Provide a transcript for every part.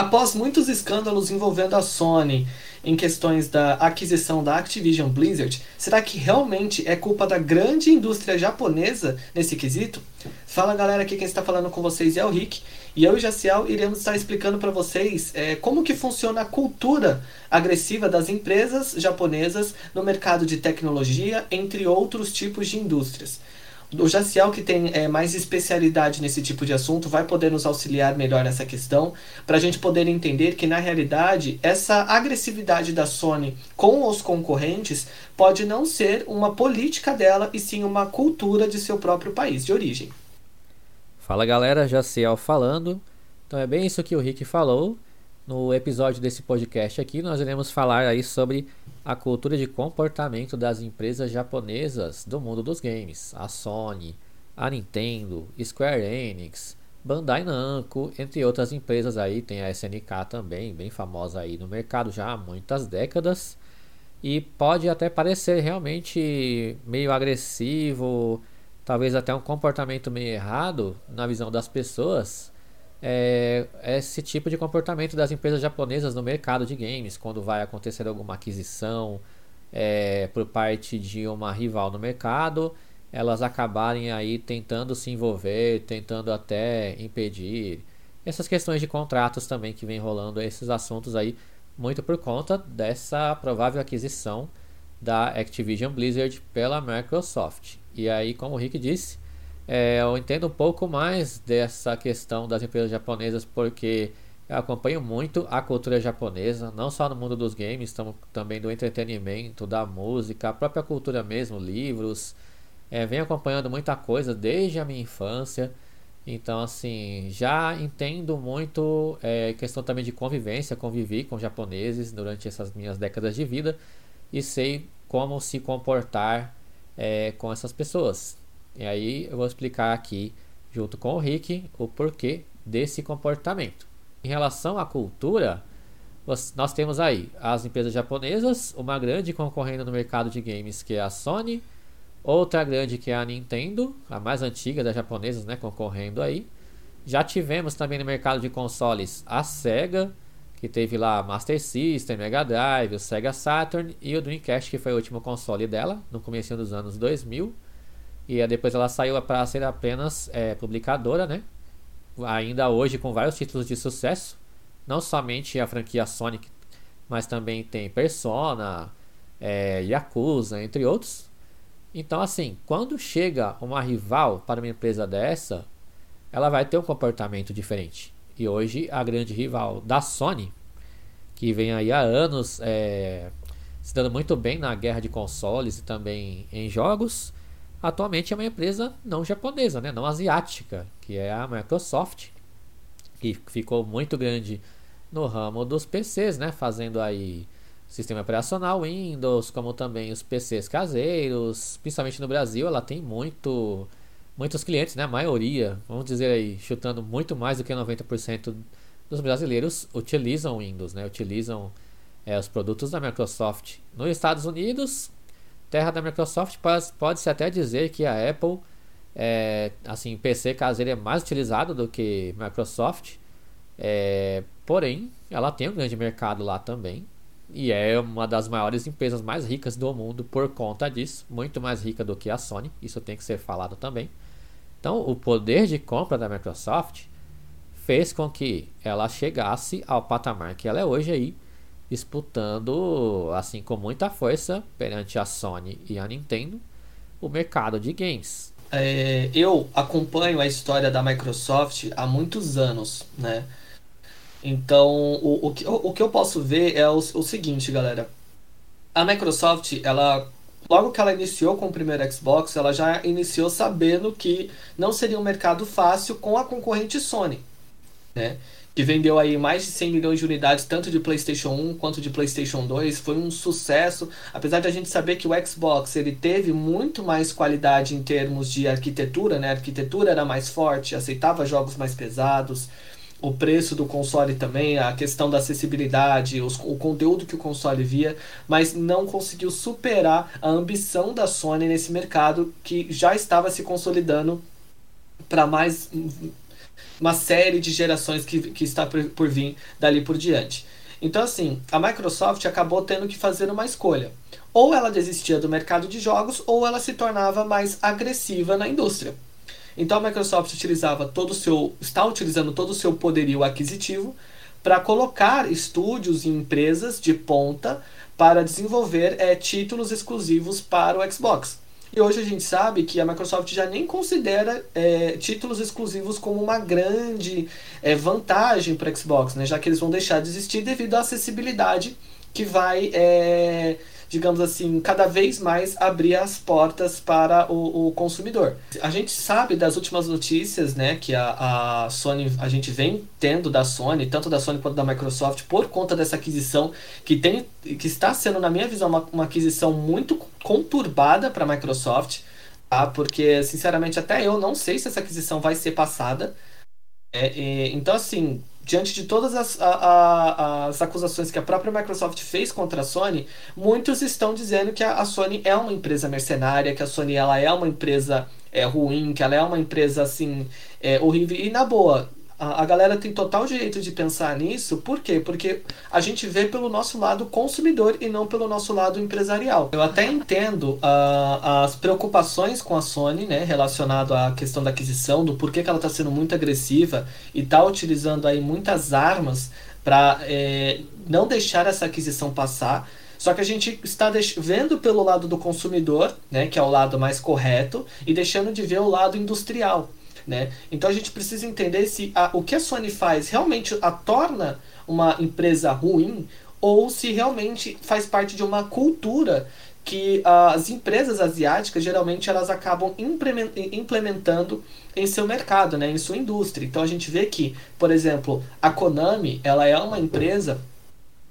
Após muitos escândalos envolvendo a Sony em questões da aquisição da Activision Blizzard, será que realmente é culpa da grande indústria japonesa nesse quesito? Fala galera, aqui quem está falando com vocês é o Rick e eu e Jaciel iremos estar explicando para vocês é, como que funciona a cultura agressiva das empresas japonesas no mercado de tecnologia, entre outros tipos de indústrias. O Jaciel, que tem é, mais especialidade nesse tipo de assunto, vai poder nos auxiliar melhor nessa questão, para a gente poder entender que, na realidade, essa agressividade da Sony com os concorrentes pode não ser uma política dela, e sim uma cultura de seu próprio país de origem. Fala galera, Jaciel falando. Então é bem isso que o Rick falou. No episódio desse podcast aqui, nós iremos falar aí sobre a cultura de comportamento das empresas japonesas do mundo dos games. A Sony, a Nintendo, Square Enix, Bandai Namco, entre outras empresas aí, tem a SNK também, bem famosa aí no mercado já há muitas décadas. E pode até parecer realmente meio agressivo, talvez até um comportamento meio errado na visão das pessoas, é, esse tipo de comportamento das empresas japonesas no mercado de games, quando vai acontecer alguma aquisição é, por parte de uma rival no mercado, elas acabarem aí tentando se envolver, tentando até impedir essas questões de contratos também que vem rolando esses assuntos aí muito por conta dessa provável aquisição da Activision Blizzard pela Microsoft. E aí, como o Rick disse, é, eu entendo um pouco mais dessa questão das empresas japonesas porque eu acompanho muito a cultura japonesa, não só no mundo dos games, também do entretenimento, da música, a própria cultura mesmo, livros. É, venho acompanhando muita coisa desde a minha infância. Então, assim, já entendo muito é, questão também de convivência, convivi com japoneses durante essas minhas décadas de vida e sei como se comportar é, com essas pessoas. E aí eu vou explicar aqui, junto com o Rick, o porquê desse comportamento. Em relação à cultura, nós temos aí as empresas japonesas, uma grande concorrendo no mercado de games que é a Sony, outra grande que é a Nintendo, a mais antiga das japonesas, né, concorrendo aí. Já tivemos também no mercado de consoles a Sega, que teve lá Master System, Mega Drive, o Sega Saturn e o Dreamcast, que foi o último console dela, no começo dos anos 2000. E depois ela saiu para ser apenas é, publicadora, né? Ainda hoje com vários títulos de sucesso. Não somente a franquia Sonic, mas também tem Persona, é, Yakuza, entre outros. Então, assim, quando chega uma rival para uma empresa dessa, ela vai ter um comportamento diferente. E hoje a grande rival da Sony, que vem aí há anos é, se dando muito bem na guerra de consoles e também em jogos, atualmente é uma empresa não japonesa, né? não asiática, que é a Microsoft, que ficou muito grande no ramo dos PCs, né? fazendo aí sistema operacional Windows, como também os PCs caseiros, principalmente no Brasil, ela tem muito muitos clientes, né? A maioria, vamos dizer aí, chutando muito mais do que 90% dos brasileiros utilizam Windows, né? Utilizam é, os produtos da Microsoft. Nos Estados Unidos, terra da Microsoft, pode-se até dizer que a Apple, é, assim, PC caseiro é mais utilizado do que Microsoft, é, porém, ela tem um grande mercado lá também, e é uma das maiores empresas mais ricas do mundo por conta disso, muito mais rica do que a Sony, isso tem que ser falado também. Então, o poder de compra da Microsoft fez com que ela chegasse ao patamar que ela é hoje aí, disputando assim com muita força perante a Sony e a Nintendo o mercado de games. É, eu acompanho a história da Microsoft há muitos anos, né? Então, o, o, que, o, o que eu posso ver é o, o seguinte, galera. A Microsoft, ela logo que ela iniciou com o primeiro Xbox, ela já iniciou sabendo que não seria um mercado fácil com a concorrente Sony, né? Que vendeu aí mais de 100 milhões de unidades, tanto de PlayStation 1 quanto de PlayStation 2. Foi um sucesso, apesar de a gente saber que o Xbox ele teve muito mais qualidade em termos de arquitetura, né? A arquitetura era mais forte, aceitava jogos mais pesados. O preço do console também, a questão da acessibilidade, os, o conteúdo que o console via, mas não conseguiu superar a ambição da Sony nesse mercado que já estava se consolidando para mais uma série de gerações que, que está por, por vir dali por diante. Então, assim, a Microsoft acabou tendo que fazer uma escolha. Ou ela desistia do mercado de jogos, ou ela se tornava mais agressiva na indústria. Então a Microsoft utilizava todo o seu, está utilizando todo o seu poderio aquisitivo para colocar estúdios e empresas de ponta para desenvolver é, títulos exclusivos para o Xbox. E hoje a gente sabe que a Microsoft já nem considera é, títulos exclusivos como uma grande é, vantagem para Xbox, né? já que eles vão deixar de existir devido à acessibilidade que vai é, digamos assim, cada vez mais abrir as portas para o, o consumidor. A gente sabe das últimas notícias, né, que a, a Sony, a gente vem tendo da Sony, tanto da Sony quanto da Microsoft, por conta dessa aquisição que tem, que está sendo, na minha visão, uma, uma aquisição muito conturbada para a Microsoft, tá? Porque, sinceramente, até eu não sei se essa aquisição vai ser passada. É, é, então, assim, diante de todas as, a, a, as acusações que a própria Microsoft fez contra a Sony, muitos estão dizendo que a, a Sony é uma empresa mercenária, que a Sony ela é uma empresa é, ruim, que ela é uma empresa assim é, horrível. E na boa, a, galera tem total direito de pensar nisso, por quê? Porque a gente vê pelo nosso lado consumidor e não pelo nosso lado empresarial. Eu até entendo uh, as preocupações com a Sony, né, relacionado à questão da aquisição, do porquê que ela está sendo muito agressiva e está utilizando aí muitas armas para é, não deixar essa aquisição passar. Só que a gente está vendo pelo lado do consumidor, né, que é o lado mais correto, e deixando de ver o lado industrial. Né? Então a gente precisa entender se a, o que a Sony faz realmente a torna uma empresa ruim ou se realmente faz parte de uma cultura que as empresas asiáticas geralmente elas acabam implementando em seu mercado, né, em sua indústria. Então a gente vê que, por exemplo, a Konami ela é uma empresa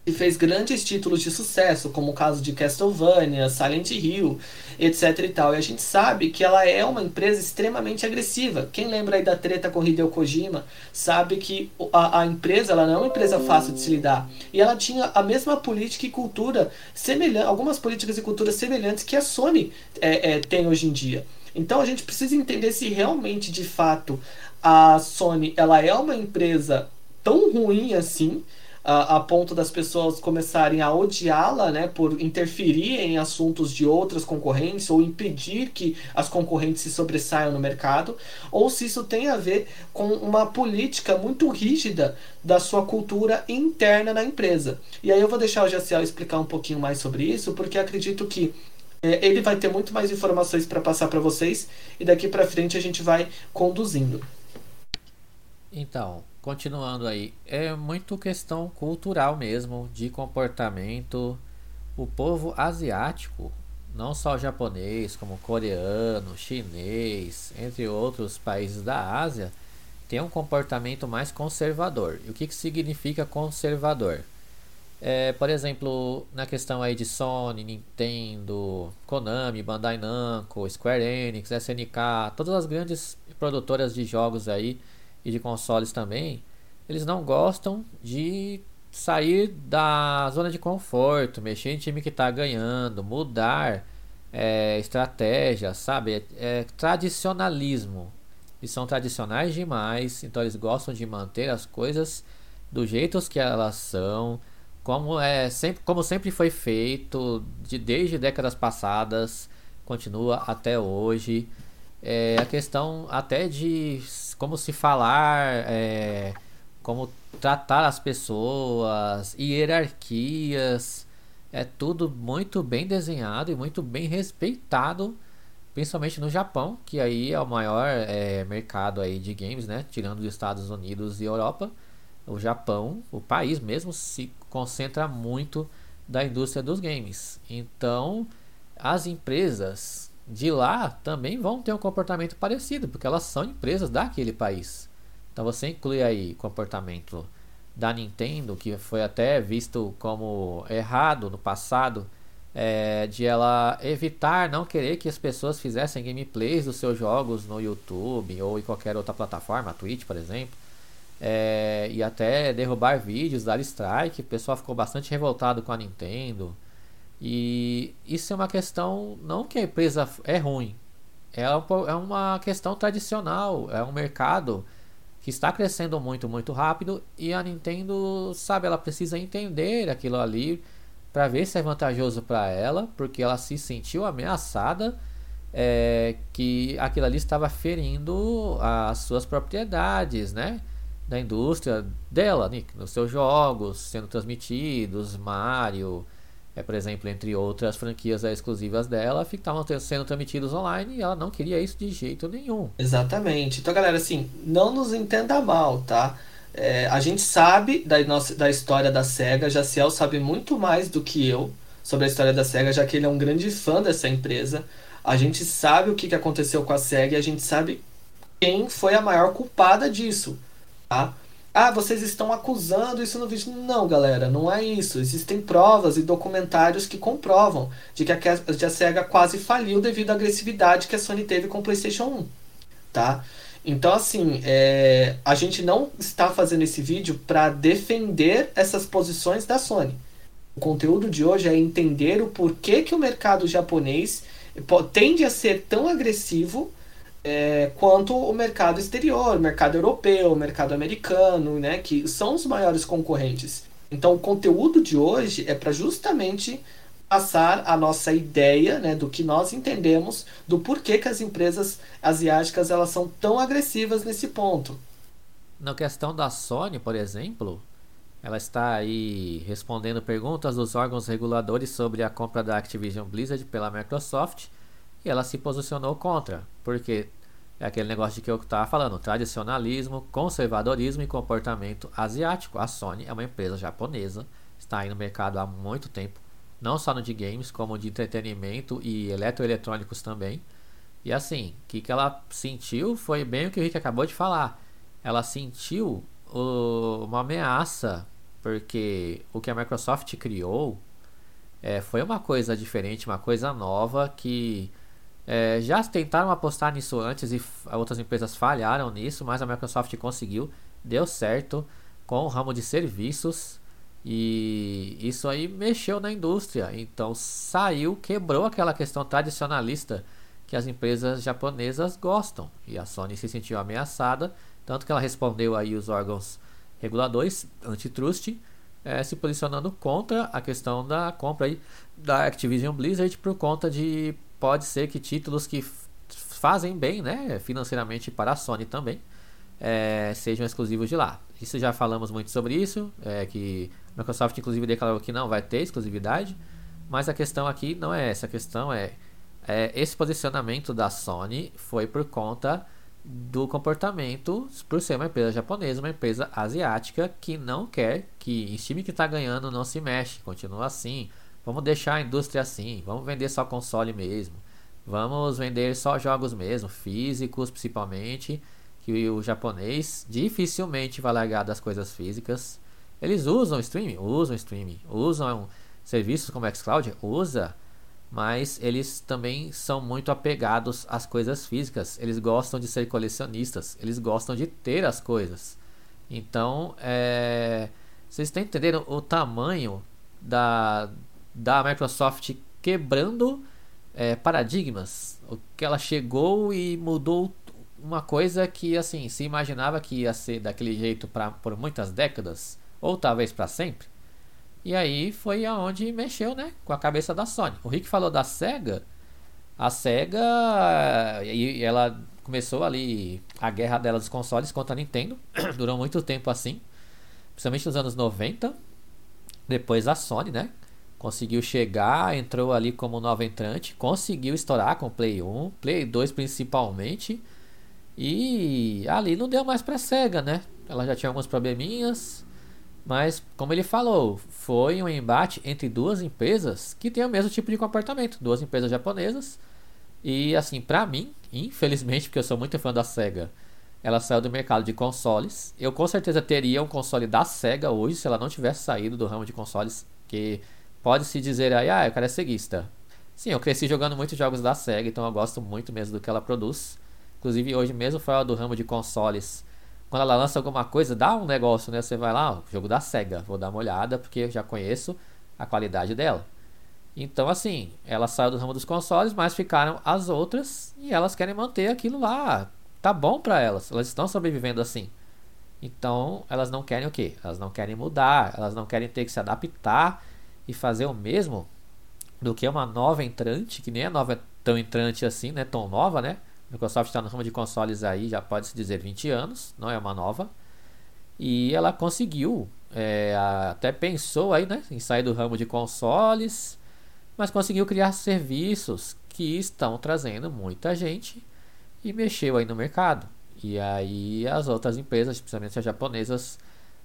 e fez grandes títulos de sucesso, como o caso de Castlevania, Silent Hill, etc e tal. E a gente sabe que ela é uma empresa extremamente agressiva. Quem lembra aí da treta com Hideo Kojima, sabe que a, a empresa ela não é uma empresa fácil de se lidar. E ela tinha a mesma política e cultura semelhante, algumas políticas e culturas semelhantes que a Sony é, é, tem hoje em dia. Então a gente precisa entender se realmente, de fato, a Sony ela é uma empresa tão ruim assim a, a ponto das pessoas começarem a odiá-la, né, por interferir em assuntos de outras concorrentes ou impedir que as concorrentes se sobressaiam no mercado, ou se isso tem a ver com uma política muito rígida da sua cultura interna na empresa. E aí eu vou deixar o Jaciel explicar um pouquinho mais sobre isso, porque acredito que é, ele vai ter muito mais informações para passar para vocês e daqui para frente a gente vai conduzindo. Então, continuando aí, é muito questão cultural mesmo, de comportamento. O povo asiático, não só japonês, como coreano, chinês, entre outros países da Ásia, tem um comportamento mais conservador. E o que, que significa conservador? É, por exemplo, na questão aí de Sony, Nintendo, Konami, Bandai Namco, Square Enix, SNK, todas as grandes produtoras de jogos aí e de consoles também, eles não gostam de sair da zona de conforto, mexer em time que está ganhando, mudar é, estratégia, sabe? É, é, tradicionalismo. Eles são tradicionais demais, então eles gostam de manter as coisas do jeito que elas são, como é sempre, como sempre foi feito de, desde décadas passadas, continua até hoje. É, a questão até de como se falar, é, como tratar as pessoas, hierarquias, é tudo muito bem desenhado e muito bem respeitado, principalmente no Japão, que aí é o maior é, mercado aí de games, né? Tirando os Estados Unidos e Europa, o Japão, o país mesmo, se concentra muito da indústria dos games. Então, as empresas de lá também vão ter um comportamento parecido, porque elas são empresas daquele país. Então você inclui aí comportamento da Nintendo, que foi até visto como errado no passado, é, de ela evitar, não querer que as pessoas fizessem gameplays dos seus jogos no YouTube ou em qualquer outra plataforma, Twitch, por exemplo, é, e até derrubar vídeos, dar strike. O pessoal ficou bastante revoltado com a Nintendo. E isso é uma questão, não que a empresa é ruim, é uma questão tradicional, é um mercado que está crescendo muito, muito rápido e a Nintendo, sabe, ela precisa entender aquilo ali para ver se é vantajoso para ela, porque ela se sentiu ameaçada é, que aquilo ali estava ferindo as suas propriedades, né? Da indústria dela, Nick, nos seus jogos sendo transmitidos, Mario, é, por exemplo, entre outras franquias exclusivas dela, estavam sendo transmitidos online e ela não queria isso de jeito nenhum. Exatamente. Então, galera, assim, não nos entenda mal, tá? É, a gente sabe da, nossa, da história da SEGA, Jaciel sabe muito mais do que eu sobre a história da SEGA, já que ele é um grande fã dessa empresa. A gente sabe o que aconteceu com a SEGA e a gente sabe quem foi a maior culpada disso, tá? Ah, vocês estão acusando isso no vídeo. Não, galera, não é isso. Existem provas e documentários que comprovam de que a, de a SEGA quase faliu devido à agressividade que a Sony teve com o PlayStation 1, tá? Então, assim, é, a gente não está fazendo esse vídeo para defender essas posições da Sony. O conteúdo de hoje é entender o porquê que o mercado japonês tende a ser tão agressivo é, quanto o mercado exterior, mercado europeu, mercado americano, né, que são os maiores concorrentes. Então, o conteúdo de hoje é para justamente passar a nossa ideia né, do que nós entendemos do porquê que as empresas asiáticas elas são tão agressivas nesse ponto. Na questão da Sony, por exemplo, ela está aí respondendo perguntas dos órgãos reguladores sobre a compra da Activision Blizzard pela Microsoft e ela se posicionou contra, porque é aquele negócio de que eu estava falando, tradicionalismo, conservadorismo e comportamento asiático. A Sony é uma empresa japonesa, está aí no mercado há muito tempo, não só no de games, como de entretenimento e eletroeletrônicos também. E assim, o que, que ela sentiu foi bem o que o Rick acabou de falar. Ela sentiu o, uma ameaça porque o que a Microsoft criou é, foi uma coisa diferente, uma coisa nova que é, já tentaram apostar nisso antes e outras empresas falharam nisso, mas a Microsoft conseguiu, deu certo com o ramo de serviços e isso aí mexeu na indústria. Então saiu, quebrou aquela questão tradicionalista que as empresas japonesas gostam e a Sony se sentiu ameaçada, tanto que ela respondeu aí os órgãos reguladores antitrust, é, se posicionando contra a questão da compra aí da Activision Blizzard por conta de pode ser que títulos que fazem bem, né, financeiramente para a Sony também, é, sejam exclusivos de lá. Isso já falamos muito sobre isso, é, que a Microsoft inclusive declarou que não vai ter exclusividade, mas a questão aqui não é essa, a questão é, é esse posicionamento da Sony foi por conta do comportamento por ser uma empresa japonesa, uma empresa asiática que não quer que o time que está ganhando não se mexe, continua assim. Vamos deixar a indústria assim, vamos vender só console mesmo. Vamos vender só jogos mesmo, físicos principalmente, que o japonês dificilmente vai largar das coisas físicas. Eles usam streaming, usam streaming, usam serviços como xCloud, usa mas eles também são muito apegados às coisas físicas. Eles gostam de ser colecionistas, eles gostam de ter as coisas. Então, é, vocês estão entendendo o tamanho da, da Microsoft quebrando é, paradigmas? O que ela chegou e mudou uma coisa que assim se imaginava que ia ser daquele jeito pra, por muitas décadas ou talvez para sempre. E aí foi aonde mexeu, né, com a cabeça da Sony. O Rick falou da Sega. A Sega e ela começou ali a guerra dela dos consoles contra a Nintendo. Durou muito tempo assim, principalmente nos anos 90. Depois a Sony, né, conseguiu chegar, entrou ali como nova entrante, conseguiu estourar com Play 1, Play 2 principalmente. E ali não deu mais pra Sega, né? Ela já tinha alguns probleminhas, mas, como ele falou, foi um embate entre duas empresas que têm o mesmo tipo de comportamento, duas empresas japonesas. E assim, para mim, infelizmente, porque eu sou muito fã da Sega, ela saiu do mercado de consoles. Eu com certeza teria um console da Sega hoje se ela não tivesse saído do ramo de consoles, que pode se dizer aí, ah, o cara é ceguista. Sim, eu cresci jogando muitos jogos da Sega, então eu gosto muito mesmo do que ela produz. Inclusive hoje mesmo fora do ramo de consoles quando ela lança alguma coisa, dá um negócio, né? Você vai lá, jogo da SEGA, vou dar uma olhada porque eu já conheço a qualidade dela. Então, assim, ela saiu do ramo dos consoles, mas ficaram as outras e elas querem manter aquilo lá. Tá bom para elas, elas estão sobrevivendo assim. Então, elas não querem o quê? Elas não querem mudar, elas não querem ter que se adaptar e fazer o mesmo do que uma nova entrante, que nem é nova tão entrante assim, né? Tão nova, né? A Microsoft está no ramo de consoles aí, já pode se dizer 20 anos, não é uma nova. E ela conseguiu, é, até pensou aí, né? Em sair do ramo de consoles, mas conseguiu criar serviços que estão trazendo muita gente e mexeu aí no mercado. E aí as outras empresas, especialmente as japonesas,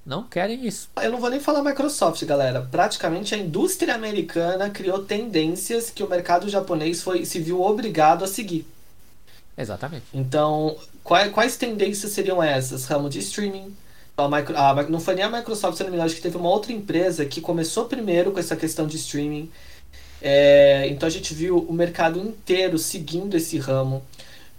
não querem isso. Eu não vou nem falar Microsoft, galera. Praticamente a indústria americana criou tendências que o mercado japonês foi se viu obrigado a seguir. Exatamente. Então, quais, quais tendências seriam essas? Ramo de streaming. A micro, a, não foi nem a Microsoft, se não me engano, acho que teve uma outra empresa que começou primeiro com essa questão de streaming. É, então a gente viu o mercado inteiro seguindo esse ramo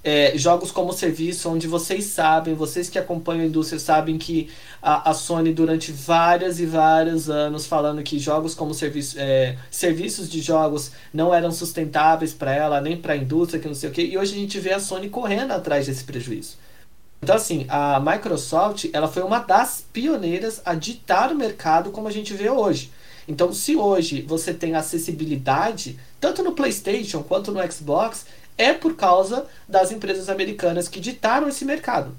é, jogos como serviço, onde vocês sabem, vocês que acompanham a indústria sabem que a, a Sony durante vários e vários anos falando que jogos como serviço, é, serviços de jogos não eram sustentáveis para ela, nem para a indústria, que não sei o que, e hoje a gente vê a Sony correndo atrás desse prejuízo. Então assim, a Microsoft ela foi uma das pioneiras a ditar o mercado como a gente vê hoje. Então, se hoje você tem acessibilidade, tanto no PlayStation quanto no Xbox, é por causa das empresas americanas que ditaram esse mercado.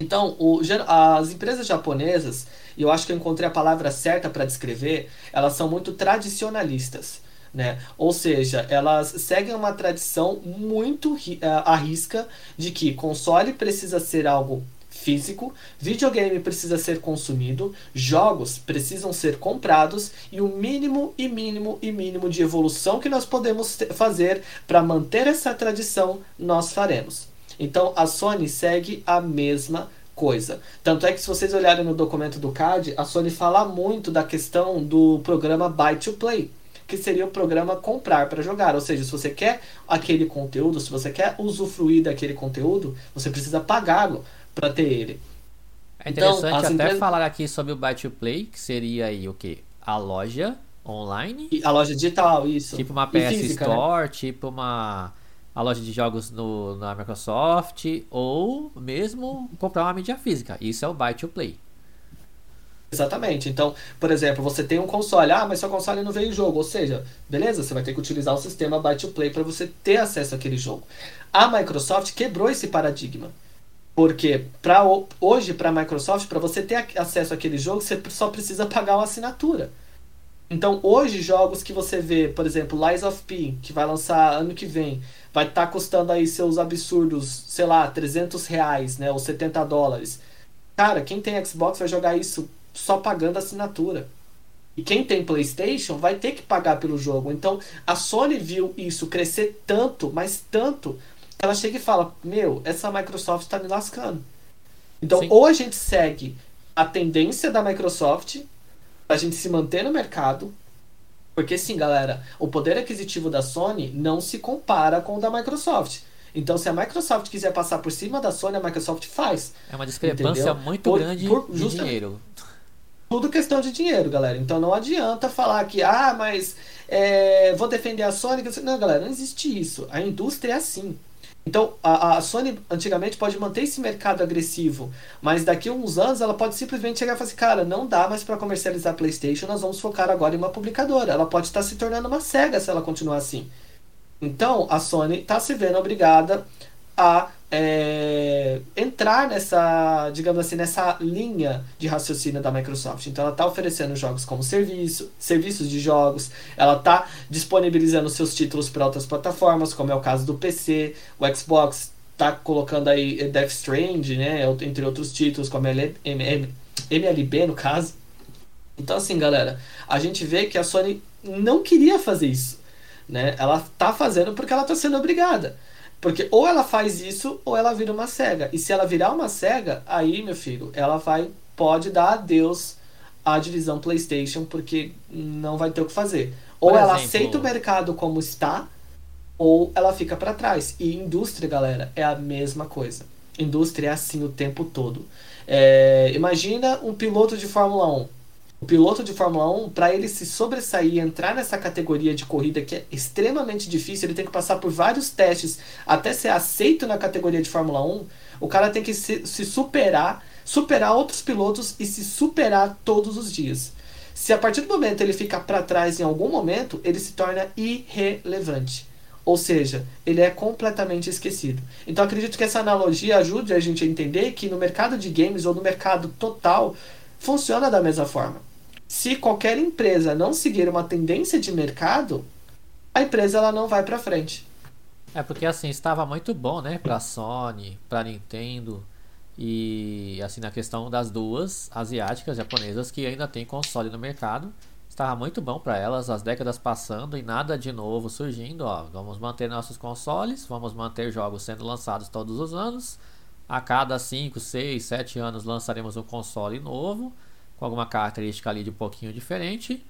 Então, o, as empresas japonesas, e eu acho que eu encontrei a palavra certa para descrever, elas são muito tradicionalistas. Né? Ou seja, elas seguem uma tradição muito uh, à risca de que console precisa ser algo físico, videogame precisa ser consumido, jogos precisam ser comprados e o mínimo e mínimo e mínimo de evolução que nós podemos fazer para manter essa tradição, nós faremos. Então a Sony segue a mesma coisa. Tanto é que se vocês olharem no documento do CAD, a Sony fala muito da questão do programa Buy to Play, que seria o programa comprar para jogar. Ou seja, se você quer aquele conteúdo, se você quer usufruir daquele conteúdo, você precisa pagá-lo para ter ele. É interessante então, até empresas... falar aqui sobre o Buy to Play, que seria aí o que? A loja online. A loja digital, isso. Tipo uma PS física, né? Store, né? tipo uma a loja de jogos no, na Microsoft, ou mesmo comprar uma mídia física. Isso é o Buy to Play. Exatamente. Então, por exemplo, você tem um console, ah, mas seu console não veio jogo. Ou seja, beleza, você vai ter que utilizar o sistema Buy to Play para você ter acesso àquele jogo. A Microsoft quebrou esse paradigma. Porque pra, hoje, para a Microsoft, para você ter acesso àquele jogo, você só precisa pagar uma assinatura. Então, hoje, jogos que você vê, por exemplo, Lies of P, que vai lançar ano que vem, vai estar tá custando aí seus absurdos, sei lá, 300 reais, né, ou 70 dólares. Cara, quem tem Xbox vai jogar isso só pagando assinatura. E quem tem PlayStation vai ter que pagar pelo jogo. Então, a Sony viu isso crescer tanto, mas tanto, ela chega e fala: Meu, essa Microsoft está me lascando. Então, Sim. ou a gente segue a tendência da Microsoft, a gente se manter no mercado. Porque, sim, galera, o poder aquisitivo da Sony não se compara com o da Microsoft. Então, se a Microsoft quiser passar por cima da Sony, a Microsoft faz. É uma discrepância entendeu? muito por, grande por, de dinheiro. Tudo questão de dinheiro, galera. Então não adianta falar que, ah, mas é, vou defender a Sony. Não, galera, não existe isso. A indústria é assim. Então, a, a, Sony antigamente pode manter esse mercado agressivo, mas daqui a uns anos ela pode simplesmente chegar e falar assim: cara, não dá mais para comercializar PlayStation, nós vamos focar agora em uma publicadora. Ela pode estar se tornando uma cega se ela continuar assim. Então, a Sony está se vendo obrigada a é, entrar nessa, digamos assim, nessa linha de raciocínio da Microsoft. Então ela está oferecendo jogos como serviço, serviços de jogos, ela está disponibilizando seus títulos para outras plataformas, como é o caso do PC, o Xbox está colocando aí Death Strand, né, entre outros títulos, como MLB no caso. Então assim, galera, a gente vê que a Sony não queria fazer isso, né? Ela está fazendo porque ela está sendo obrigada. Porque ou ela faz isso ou ela vira uma cega. E se ela virar uma cega, aí, meu filho, ela vai pode dar adeus à divisão PlayStation porque não vai ter o que fazer. Ou ela aceita o mercado como está, ou ela fica para trás. E indústria, galera, é a mesma coisa. Indústria é assim o tempo todo. É, imagina um piloto de Fórmula 1 o piloto de Fórmula 1, para ele se sobressair e entrar nessa categoria de corrida que é extremamente difícil, ele tem que passar por vários testes até ser aceito na categoria de Fórmula 1. O cara tem que se, se superar, superar outros pilotos e se superar todos os dias. Se a partir do momento ele ficar para trás em algum momento, ele se torna irrelevante. Ou seja, ele é completamente esquecido. Então acredito que essa analogia ajude a gente a entender que no mercado de games ou no mercado total funciona da mesma forma. Se qualquer empresa não seguir uma tendência de mercado, a empresa ela não vai para frente. É porque assim estava muito bom, né, para Sony, para Nintendo e assim na questão das duas asiáticas japonesas que ainda tem console no mercado estava muito bom para elas, as décadas passando e nada de novo surgindo. Ó, vamos manter nossos consoles, vamos manter jogos sendo lançados todos os anos. A cada 5, 6, 7 anos lançaremos um console novo, com alguma característica ali de um pouquinho diferente,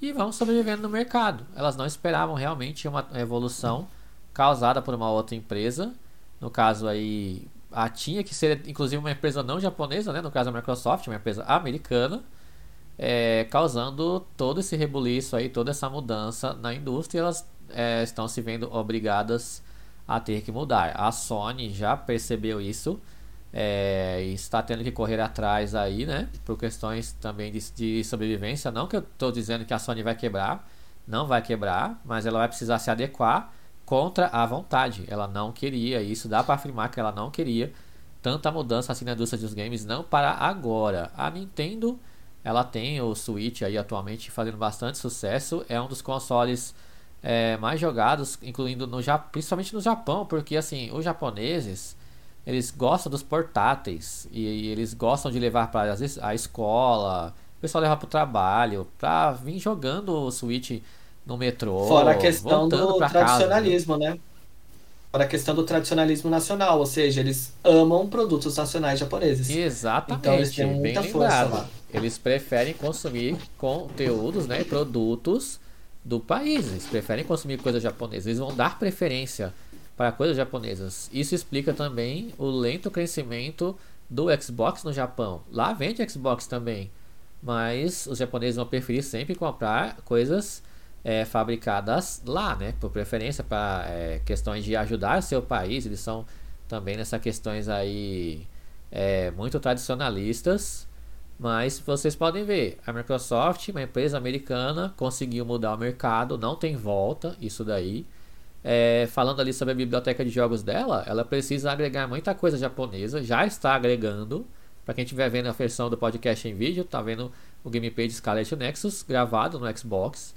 e vamos sobrevivendo no mercado. Elas não esperavam realmente uma evolução causada por uma outra empresa. No caso aí, a tinha que ser inclusive uma empresa não japonesa, né? no caso a Microsoft, uma empresa americana é, causando todo esse rebuliço aí, toda essa mudança na indústria, elas é, estão se vendo obrigadas a ter que mudar. A Sony já percebeu isso é, está tendo que correr atrás aí, né, por questões também de, de sobrevivência. Não que eu estou dizendo que a Sony vai quebrar, não vai quebrar, mas ela vai precisar se adequar contra a vontade. Ela não queria isso, dá para afirmar que ela não queria tanta mudança assim na indústria dos games, não para agora. A Nintendo ela tem o Switch aí atualmente fazendo bastante sucesso. É um dos consoles é, mais jogados, incluindo no principalmente no Japão, porque assim, os japoneses eles gostam dos portáteis e, e eles gostam de levar para a escola, o pessoal leva para o trabalho, para vir jogando o Switch no metrô. Fora a questão do tradicionalismo, casa, né? para a questão do tradicionalismo nacional, ou seja, eles amam produtos nacionais japoneses. Exatamente, então eles têm muita bem força lembrado. lá. Eles preferem consumir conteúdos, né, produtos do país. Eles preferem consumir coisas japonesas. Eles vão dar preferência para coisas japonesas. Isso explica também o lento crescimento do Xbox no Japão. Lá vende Xbox também, mas os japoneses vão preferir sempre comprar coisas é, fabricadas lá, né? Por preferência para é, questões de ajudar o seu país, eles são também nessas questões aí é, muito tradicionalistas. Mas vocês podem ver, a Microsoft, uma empresa americana, conseguiu mudar o mercado, não tem volta isso daí. É, falando ali sobre a biblioteca de jogos dela, ela precisa agregar muita coisa japonesa, já está agregando. Para quem estiver vendo a versão do podcast em vídeo, tá vendo o gameplay de Scarlet Nexus gravado no Xbox.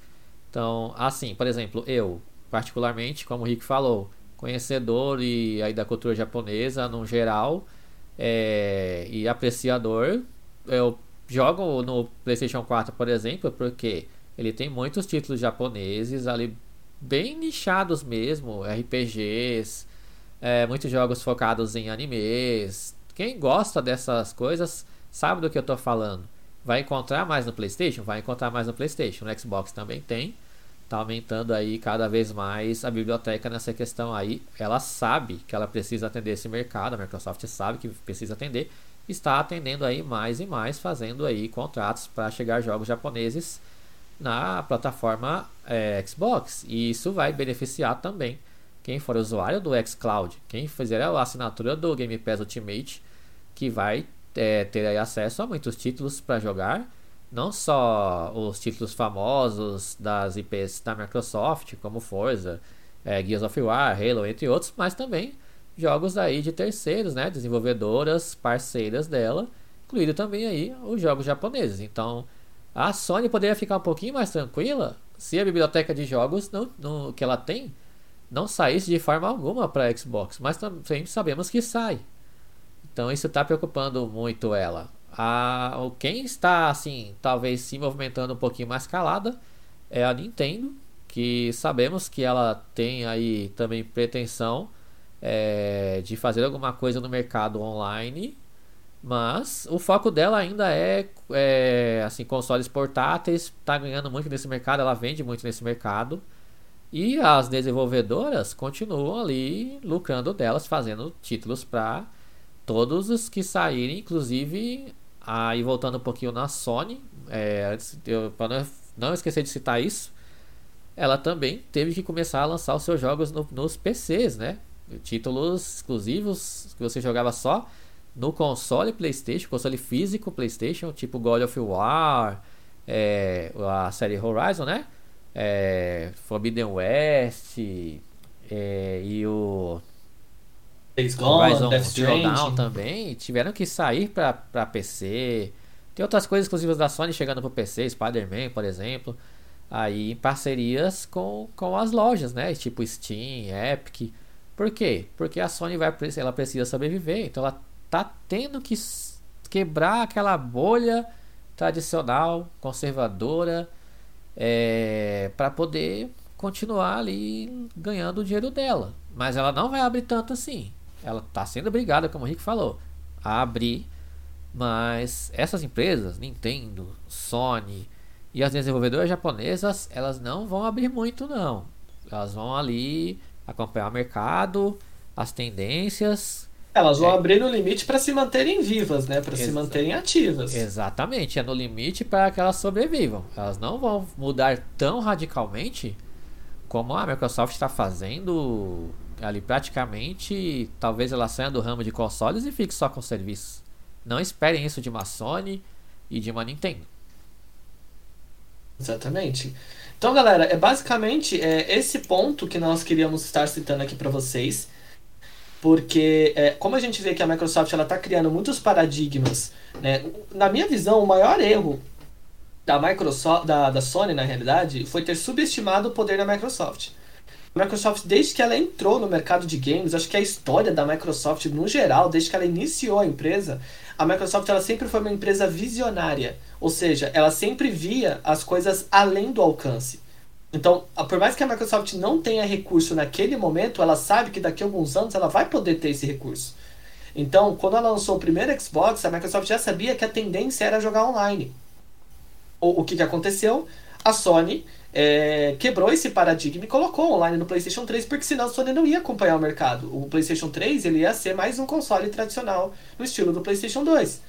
Então, assim, por exemplo, eu, particularmente, como o Rick falou, conhecedor e aí da cultura japonesa no geral é, e apreciador, eu jogo no PlayStation 4, por exemplo, porque ele tem muitos títulos japoneses ali bem nichados mesmo, RPGs, é, muitos jogos focados em animes. Quem gosta dessas coisas sabe do que eu estou falando. Vai encontrar mais no PlayStation? Vai encontrar mais no PlayStation. No Xbox também tem está aumentando aí cada vez mais a biblioteca nessa questão aí. Ela sabe que ela precisa atender esse mercado, a Microsoft sabe que precisa atender, está atendendo aí mais e mais, fazendo aí contratos para chegar jogos japoneses na plataforma é, Xbox. E isso vai beneficiar também quem for usuário do xCloud, quem fizer a assinatura do Game Pass Ultimate, que vai é, ter acesso a muitos títulos para jogar não só os títulos famosos das IPs da Microsoft, como Forza, é, Gears of War, Halo, entre outros, mas também jogos aí de terceiros, né, desenvolvedoras parceiras dela, incluindo também aí os jogos japoneses. Então, a Sony poderia ficar um pouquinho mais tranquila se a biblioteca de jogos não, não, que ela tem não saísse de forma alguma para Xbox, mas também sabemos que sai. Então isso está preocupando muito ela. A, quem está assim, talvez se movimentando um pouquinho mais calada é a Nintendo, que sabemos que ela tem aí também pretensão é, de fazer alguma coisa no mercado online, mas o foco dela ainda é, é assim consoles portáteis, está ganhando muito nesse mercado, ela vende muito nesse mercado. E as desenvolvedoras continuam ali lucrando delas, fazendo títulos para todos os que saírem, inclusive Aí voltando um pouquinho na Sony, é, para não esquecer de citar isso, ela também teve que começar a lançar os seus jogos no, nos PCs, né? Títulos exclusivos que você jogava só no console PlayStation, console físico PlayStation, tipo God of War, é, a série Horizon, né? É, Forbidden West é, e o Days Gone, Horizon Death Zero Dawn Stranding. também tiveram que sair pra, pra PC. Tem outras coisas exclusivas da Sony chegando pro PC, Spider-Man, por exemplo. Aí em parcerias com, com as lojas, né? Tipo Steam, Epic. Por quê? Porque a Sony vai, ela precisa sobreviver. Então ela tá tendo que quebrar aquela bolha tradicional, conservadora, é, para poder continuar ali ganhando o dinheiro dela. Mas ela não vai abrir tanto assim. Ela está sendo obrigada, como o Rick falou, a abrir. Mas essas empresas, Nintendo, Sony e as desenvolvedoras japonesas, elas não vão abrir muito não. Elas vão ali acompanhar o mercado, as tendências. Elas vão É. abrir no limite para se manterem vivas, né? Para se manterem ativas. Exatamente, é no limite para que elas sobrevivam. Elas não vão mudar tão radicalmente como a Microsoft está fazendo ali praticamente. Talvez ela saia do ramo de consoles e fique só com serviços. Não esperem isso de uma Sony e de uma Nintendo. Exatamente. Então, galera, é basicamente é, esse ponto que nós queríamos estar citando aqui para vocês, porque é, como a gente vê que a Microsoft ela está criando muitos paradigmas, né? Na minha visão, o maior erro da Microsoft, da, da Sony na realidade, foi ter subestimado o poder da Microsoft. A Microsoft, desde que ela entrou no mercado de games, acho que a história da Microsoft no geral, desde que ela iniciou a empresa, a Microsoft ela sempre foi uma empresa visionária, ou seja, ela sempre via as coisas além do alcance. Então, por mais que a Microsoft não tenha recurso naquele momento, ela sabe que daqui a alguns anos ela vai poder ter esse recurso. Então, quando ela lançou o primeiro Xbox, a Microsoft já sabia que a tendência era jogar online. O, o que, que aconteceu? A Sony é, quebrou esse paradigma e colocou online no PlayStation 3, porque senão a Sony não ia acompanhar o mercado. O PlayStation 3 ele ia ser mais um console tradicional no estilo do PlayStation 2.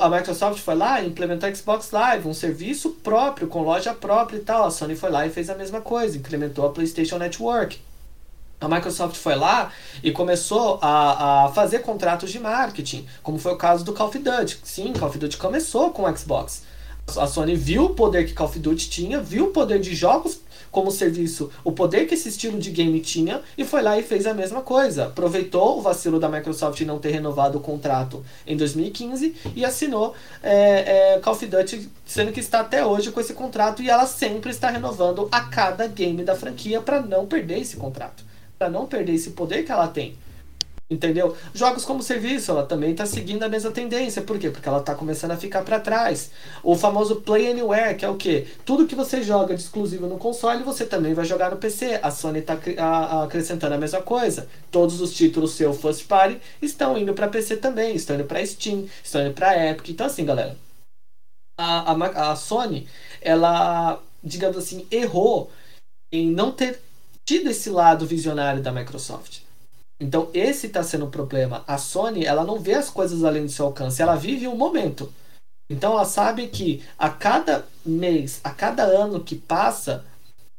A Microsoft foi lá e implementou Xbox Live, um serviço próprio, com loja própria e tal. A Sony foi lá e fez a mesma coisa, implementou a PlayStation Network. A Microsoft foi lá e começou a, a fazer contratos de marketing, como foi o caso do Call of Duty. Sim, Call of Duty começou com o Xbox. A Sony viu o poder que Call of Duty tinha, viu o poder de jogos como serviço, o poder que esse estilo de game tinha, e foi lá e fez a mesma coisa. Aproveitou o vacilo da Microsoft não ter renovado o contrato em 2015 e assinou é, é, Call of Duty, sendo que está até hoje com esse contrato, e ela sempre está renovando a cada game da franquia para não perder esse contrato, para não perder esse poder que ela tem. Entendeu? Jogos como serviço, ela também está seguindo a mesma tendência. Por quê? Porque ela está começando a ficar para trás. O famoso Play Anywhere, que é o quê? Tudo que você joga de exclusivo no console, você também vai jogar no PC. A Sony está acrescentando a mesma coisa. Todos os títulos seu first party estão indo para PC também, estão indo para Steam, estão indo para Epic. Então assim, galera, a, a, a Sony, ela, digamos assim, errou em não ter tido esse lado visionário da Microsoft. Então esse está sendo o problema. A Sony, ela não vê as coisas além do seu alcance, ela vive um momento. Então ela sabe que a cada mês, a cada ano que passa,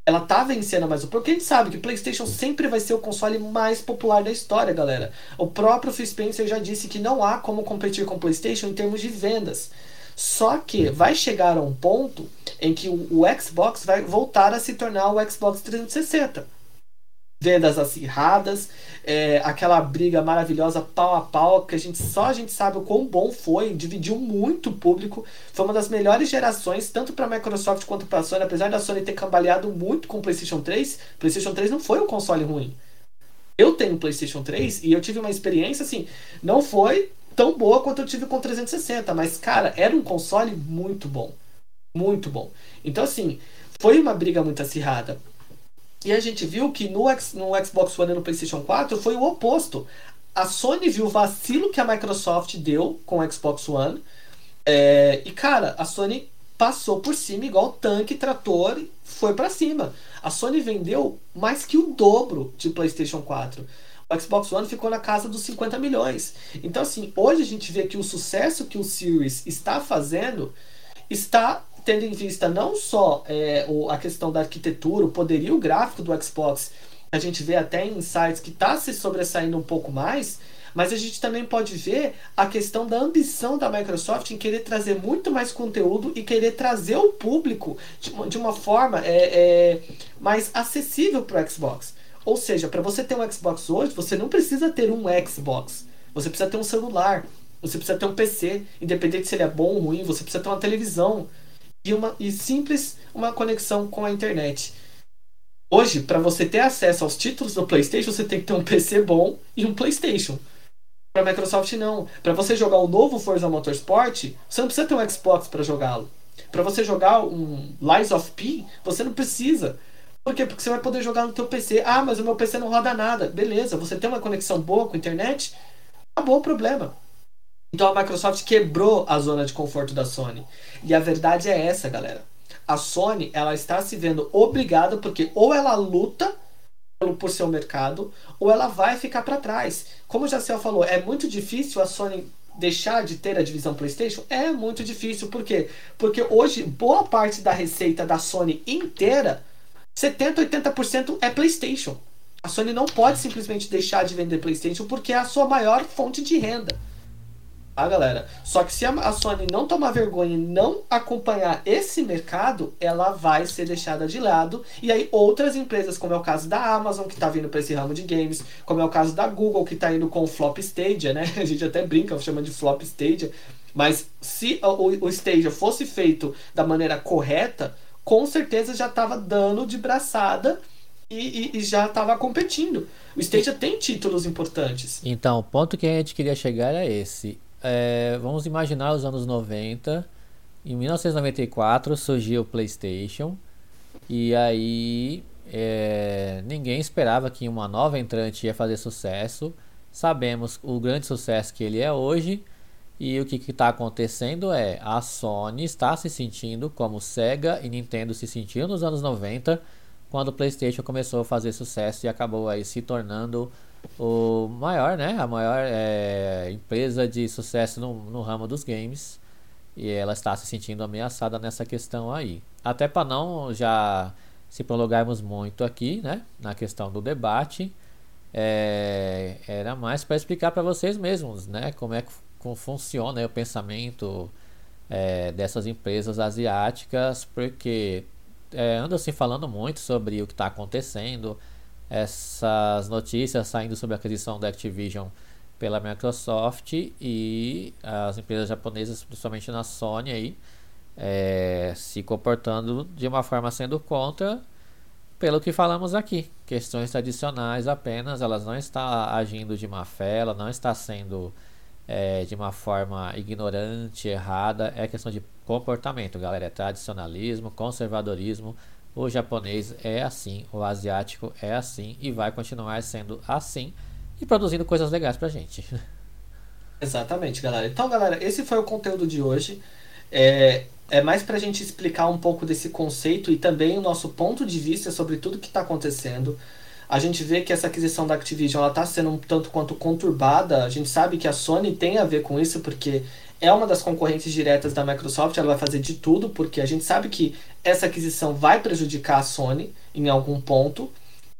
ela tá vencendo mais. Porque a gente sabe que o PlayStation sempre vai ser o console mais popular da história, galera. O próprio Phil Spencer já disse que não há como competir com o PlayStation em termos de vendas. Só que vai chegar a um ponto em que o Xbox vai voltar a se tornar o Xbox 360 vendas acirradas, é, aquela briga maravilhosa pau a pau, que a gente só a gente sabe o quão bom foi, dividiu muito o público, foi uma das melhores gerações, tanto para a Microsoft quanto para a Sony, apesar da Sony ter cambaleado muito com o PlayStation 3, PlayStation 3 não foi um console ruim. Eu tenho PlayStation 3 e eu tive uma experiência assim, não foi tão boa quanto eu tive com o 360, mas cara, era um console muito bom. Muito bom. Então assim, foi uma briga muito acirrada. E a gente viu que no, no Xbox One e no PlayStation 4 foi o oposto. A Sony viu o vacilo que a Microsoft deu com o Xbox One. É, e cara, a Sony passou por cima igual tanque, trator, foi para cima. A Sony vendeu mais que o dobro de PlayStation 4. O Xbox One ficou na casa dos 50 milhões. Então, assim, hoje a gente vê que o sucesso que o Series está fazendo está tendo em vista não só é, o, a questão da arquitetura, o poderio gráfico do Xbox, a gente vê até em sites que está se sobressaindo um pouco mais, Mas a gente também pode ver a questão da ambição da Microsoft em querer trazer muito mais conteúdo e querer trazer o público de uma, de uma forma é, é, mais acessível para o Xbox. Ou seja, para você ter um Xbox hoje, você não precisa ter um Xbox. Você precisa ter um celular. Você precisa ter um PC. Independente se ele é bom ou ruim, você precisa ter uma televisão. E, uma, e simples uma conexão com a internet. Hoje, para você ter acesso aos títulos do PlayStation, você tem que ter um PC bom e um PlayStation. Para Microsoft não. Para você jogar o novo Forza Motorsport, você não precisa ter um Xbox para jogá-lo. Para você jogar um Lies of P, você não precisa. Por quê? Porque você vai poder jogar no teu PC. Ah, mas o meu PC não roda nada. Beleza, você tem uma conexão boa com a internet, acabou o problema. Então a Microsoft quebrou a zona de conforto da Sony. E a verdade é essa, galera. A Sony, ela está se vendo obrigada porque ou ela luta por seu mercado, ou ela vai ficar para trás. Como o Jacel falou, é muito difícil a Sony deixar de ter a divisão PlayStation? É muito difícil. Por quê? Porque hoje boa parte da receita da Sony inteira 70, 80% é PlayStation. A Sony não pode simplesmente deixar de vender PlayStation porque é a sua maior fonte de renda. Tá, galera? Só que se a Sony não tomar vergonha e não acompanhar esse mercado, ela vai ser deixada de lado. E aí outras empresas, como é o caso da Amazon, que está vindo para esse ramo de games, como é o caso da Google, que está indo com o Flop Stadia, né? A gente até brinca, chama de Flop Stadia. Mas se o, o Stadia fosse feito da maneira correta, com certeza já estava dando de braçada e, e, e já estava competindo. O Stadia tem títulos importantes. Então, o ponto que a gente queria chegar é esse. É, vamos imaginar os anos 90. Em 1994 surgiu o PlayStation. E aí é, ninguém esperava que uma nova entrante ia fazer sucesso. Sabemos o grande sucesso que ele é hoje. E o que está acontecendo é a Sony está se sentindo como Sega e Nintendo se sentiam nos anos 90, quando o PlayStation começou a fazer sucesso e acabou aí se tornando o maior, né? A maior é, empresa de sucesso no, no ramo dos games. E ela está se sentindo ameaçada nessa questão aí. Até para não já se prolongarmos muito aqui, né? Na questão do debate. É, era mais para explicar para vocês mesmos, né? Como é que como funciona né, o pensamento é, dessas empresas asiáticas, porque é, anda se falando muito sobre o que está acontecendo, essas notícias saindo sobre a aquisição da Activision pela Microsoft e as empresas japonesas, principalmente na Sony aí, é, se comportando de uma forma sendo contra pelo que falamos aqui, questões tradicionais apenas, elas não estão agindo de má fé, ela não está sendo é, de uma forma ignorante, errada, é questão de comportamento, galera. É tradicionalismo, conservadorismo. O japonês é assim, o asiático é assim e vai continuar sendo assim e produzindo coisas legais pra gente. Exatamente, galera. Então, galera, esse foi o conteúdo de hoje. É, é mais pra gente explicar um pouco desse conceito e também o nosso ponto de vista sobre tudo que está acontecendo. A gente vê que essa aquisição da Activision está sendo um tanto quanto conturbada. A gente sabe que a Sony tem a ver com isso, porque é uma das concorrentes diretas da Microsoft. Ela vai fazer de tudo, porque a gente sabe que essa aquisição vai prejudicar a Sony em algum ponto.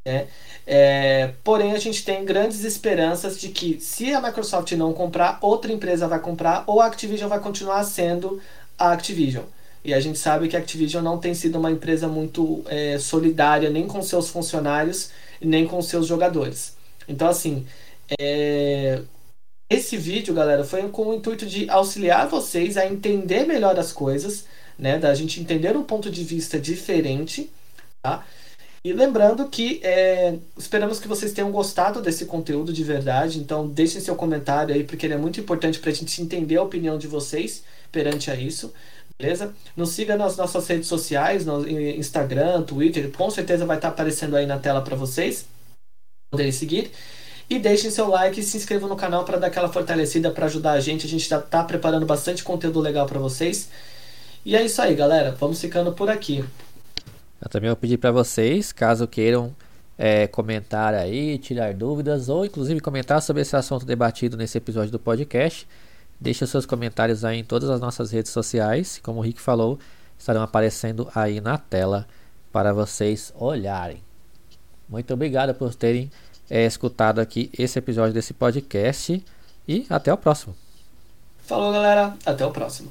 Né? É, porém, a gente tem grandes esperanças de que, se a Microsoft não comprar, outra empresa vai comprar, ou a Activision vai continuar sendo a Activision. E a gente sabe que a Activision não tem sido uma empresa muito é, solidária nem com seus funcionários nem com seus jogadores. Então, assim, é... esse vídeo, galera, foi com o intuito de auxiliar vocês a entender melhor as coisas, né? Da gente entender um ponto de vista diferente, tá? E lembrando que é, esperamos que vocês tenham gostado desse conteúdo de verdade. Então deixem seu comentário aí, porque ele é muito importante para a gente entender a opinião de vocês perante a isso. Beleza? Nos siga nas nossas redes sociais, no Instagram, Twitter, com certeza vai estar aparecendo aí na tela para vocês poderem seguir. E deixem seu like e se inscrevam no canal para dar aquela fortalecida para ajudar a gente. A gente já está preparando bastante conteúdo legal para vocês. E é isso aí, galera. Vamos ficando por aqui. Eu também vou pedir para vocês, caso queiram é, comentar aí, tirar dúvidas ou inclusive comentar sobre esse assunto debatido nesse episódio do podcast Deixe seus comentários aí em todas as nossas redes sociais. Como o Rick falou, estarão aparecendo aí na tela para vocês olharem. Muito obrigado por terem é, escutado aqui esse episódio desse podcast. E até o próximo. Falou, galera. Até o próximo.